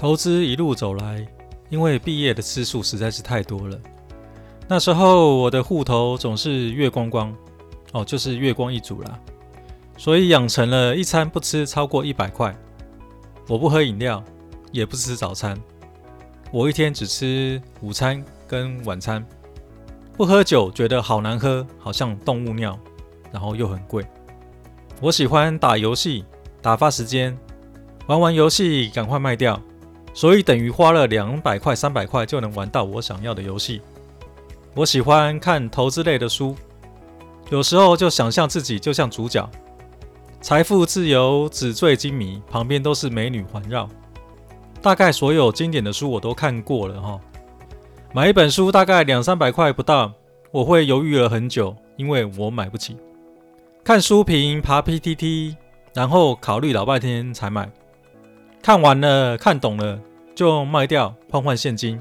投资一路走来，因为毕业的次数实在是太多了，那时候我的户头总是月光光，哦，就是月光一族啦，所以养成了一餐不吃超过一百块。我不喝饮料，也不吃早餐，我一天只吃午餐跟晚餐。不喝酒，觉得好难喝，好像动物尿，然后又很贵。我喜欢打游戏，打发时间，玩完游戏赶快卖掉，所以等于花了两百块、三百块就能玩到我想要的游戏。我喜欢看投资类的书，有时候就想象自己就像主角，财富自由、纸醉金迷，旁边都是美女环绕。大概所有经典的书我都看过了哈。买一本书大概两三百块不到，我会犹豫了很久，因为我买不起。看书评、爬 PTT，然后考虑老半天才买。看完了、看懂了就卖掉，换换现金，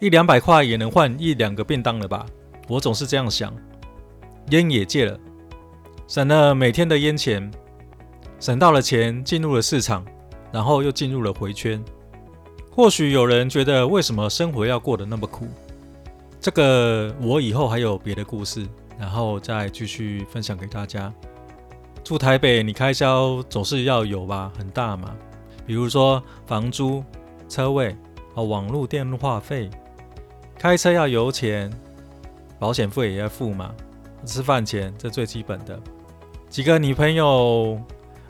一两百块也能换一两个便当了吧？我总是这样想。烟也戒了，省了每天的烟钱，省到了钱，进入了市场，然后又进入了回圈。或许有人觉得，为什么生活要过得那么苦？这个我以后还有别的故事，然后再继续分享给大家。住台北，你开销总是要有吧，很大嘛。比如说房租、车位、哦，网络电话费，开车要油钱，保险费也要付嘛。吃饭钱，这最基本的。几个女朋友。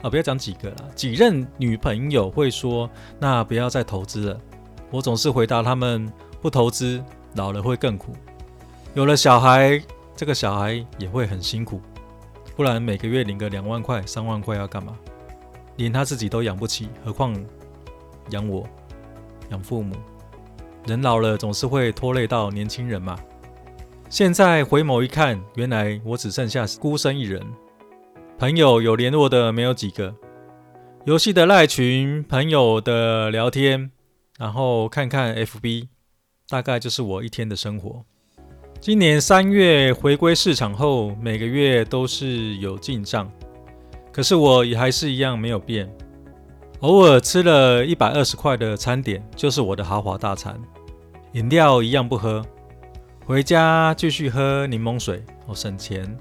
啊，不要讲几个了，几任女朋友会说，那不要再投资了。我总是回答他们，不投资，老了会更苦。有了小孩，这个小孩也会很辛苦，不然每个月领个两万块、三万块要干嘛？连他自己都养不起，何况养我、养父母？人老了总是会拖累到年轻人嘛。现在回眸一看，原来我只剩下孤身一人。朋友有联络的没有几个，游戏的赖群，朋友的聊天，然后看看 FB，大概就是我一天的生活。今年三月回归市场后，每个月都是有进账，可是我也还是一样没有变，偶尔吃了一百二十块的餐点，就是我的豪华大餐，饮料一样不喝，回家继续喝柠檬水，我省钱。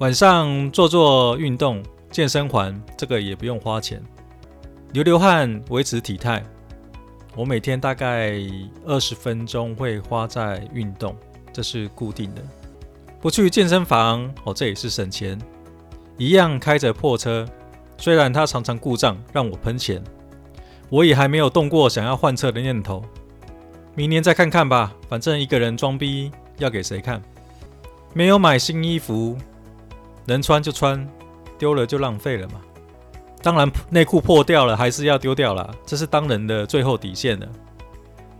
晚上做做运动，健身环这个也不用花钱，流流汗维持体态。我每天大概二十分钟会花在运动，这是固定的。不去健身房哦，这也是省钱。一样开着破车，虽然它常常故障让我喷钱，我也还没有动过想要换车的念头。明年再看看吧，反正一个人装逼要给谁看？没有买新衣服。能穿就穿，丢了就浪费了嘛。当然，内裤破掉了还是要丢掉啦，这是当人的最后底线了。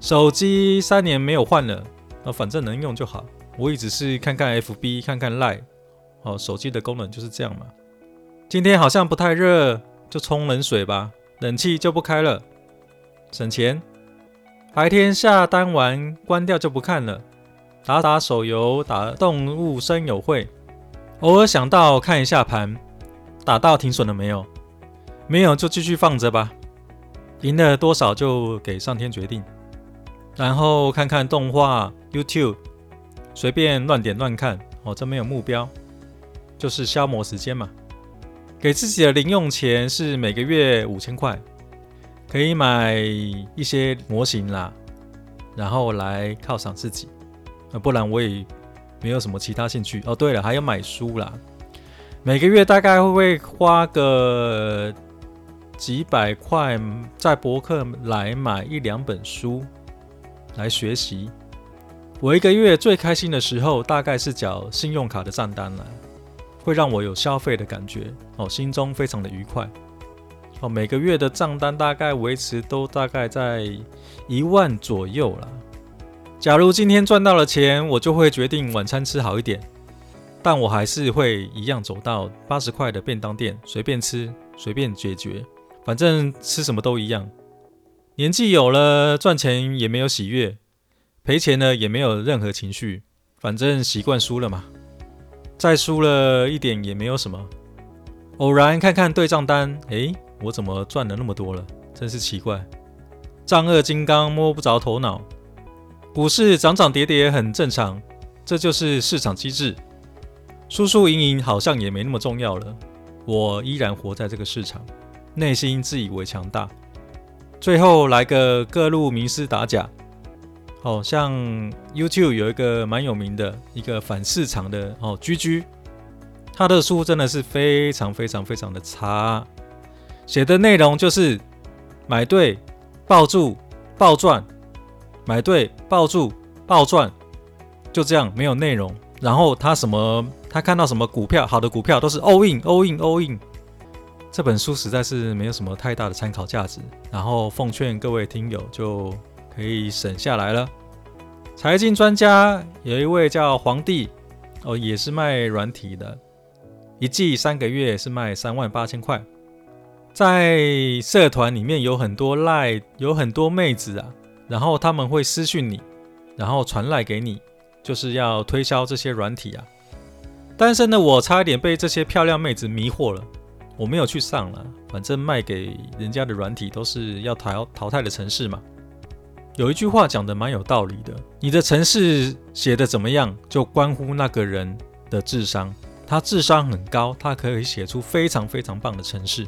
手机三年没有换了，那反正能用就好。我也只是看看 FB，看看 Line，哦，手机的功能就是这样嘛。今天好像不太热，就冲冷水吧，冷气就不开了，省钱。白天下单完关掉就不看了，打打手游，打动物森友会。偶尔想到看一下盘，打到停损了没有？没有就继续放着吧。赢了多少就给上天决定。然后看看动画、YouTube，随便乱点乱看。哦，这没有目标，就是消磨时间嘛。给自己的零用钱是每个月五千块，可以买一些模型啦，然后来犒赏自己。那不然我也。没有什么其他兴趣哦。对了，还有买书啦，每个月大概会会花个几百块在博客来买一两本书来学习。我一个月最开心的时候，大概是缴信用卡的账单了，会让我有消费的感觉哦，心中非常的愉快哦。每个月的账单大概维持都大概在一万左右啦。假如今天赚到了钱，我就会决定晚餐吃好一点，但我还是会一样走到八十块的便当店，随便吃，随便解决，反正吃什么都一样。年纪有了，赚钱也没有喜悦，赔钱呢也没有任何情绪，反正习惯输了嘛。再输了一点也没有什么。偶然看看对账单，诶，我怎么赚了那么多了？真是奇怪。丈二金刚摸不着头脑，股市涨涨跌跌很正常，这就是市场机制。输输赢赢好像也没那么重要了。我依然活在这个市场，内心自以为强大。最后来个各路名师打假，哦，像 YouTube 有一个蛮有名的一个反市场的哦，GG，他的书真的是非常非常非常的差，写的内容就是买对。抱住暴赚，买对抱住暴赚，就这样没有内容。然后他什么，他看到什么股票，好的股票都是 all in all in all in。这本书实在是没有什么太大的参考价值。然后奉劝各位听友就可以省下来了。财经专家有一位叫黄帝，哦，也是卖软体的，一季三个月是卖三万八千块。在社团里面有很多赖，有很多妹子啊，然后他们会私讯你，然后传赖给你，就是要推销这些软体啊。单身的我差一点被这些漂亮妹子迷惑了，我没有去上了，反正卖给人家的软体都是要淘淘汰的城市嘛。有一句话讲得蛮有道理的，你的程式写得怎么样，就关乎那个人的智商。他智商很高，他可以写出非常非常棒的程式。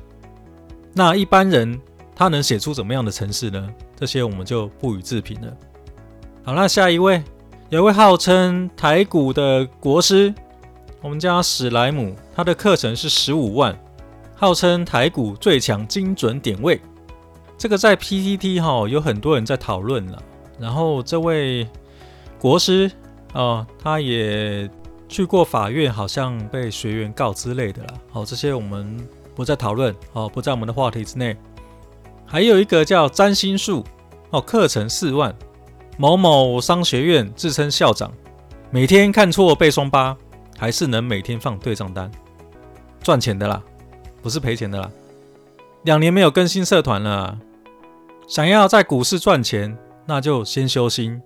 那一般人他能写出怎么样的程式呢？这些我们就不予置评了。好，那下一位，有位号称台股的国师，我们叫史莱姆，他的课程是十五万，号称台股最强精准点位。这个在 PTT 哈有很多人在讨论了。然后这位国师哦，他也去过法院，好像被学员告之类的啦。好，这些我们。不再讨论哦，不在我们的话题之内。还有一个叫占星术哦，课程四万，某某商学院自称校长，每天看错背双八，还是能每天放对账单，赚钱的啦，不是赔钱的啦。两年没有更新社团了，想要在股市赚钱，那就先修心，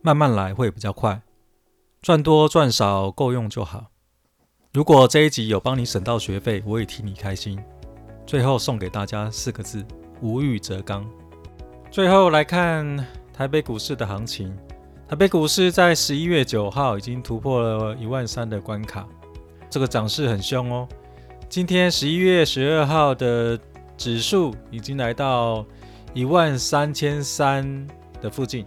慢慢来会比较快，赚多赚少够用就好。如果这一集有帮你省到学费，我也替你开心。最后送给大家四个字：无欲则刚。最后来看台北股市的行情，台北股市在十一月九号已经突破了一万三的关卡，这个涨势很凶哦。今天十一月十二号的指数已经来到一万三千三的附近，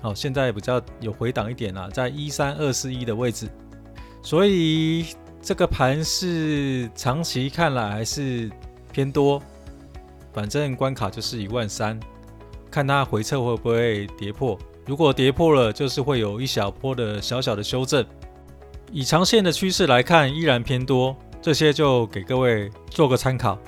好，现在比较有回档一点啦，在一三二四一的位置，所以。这个盘是长期看来还是偏多，反正关卡就是一万三，看它回撤会不会跌破。如果跌破了，就是会有一小波的小小的修正。以长线的趋势来看，依然偏多，这些就给各位做个参考。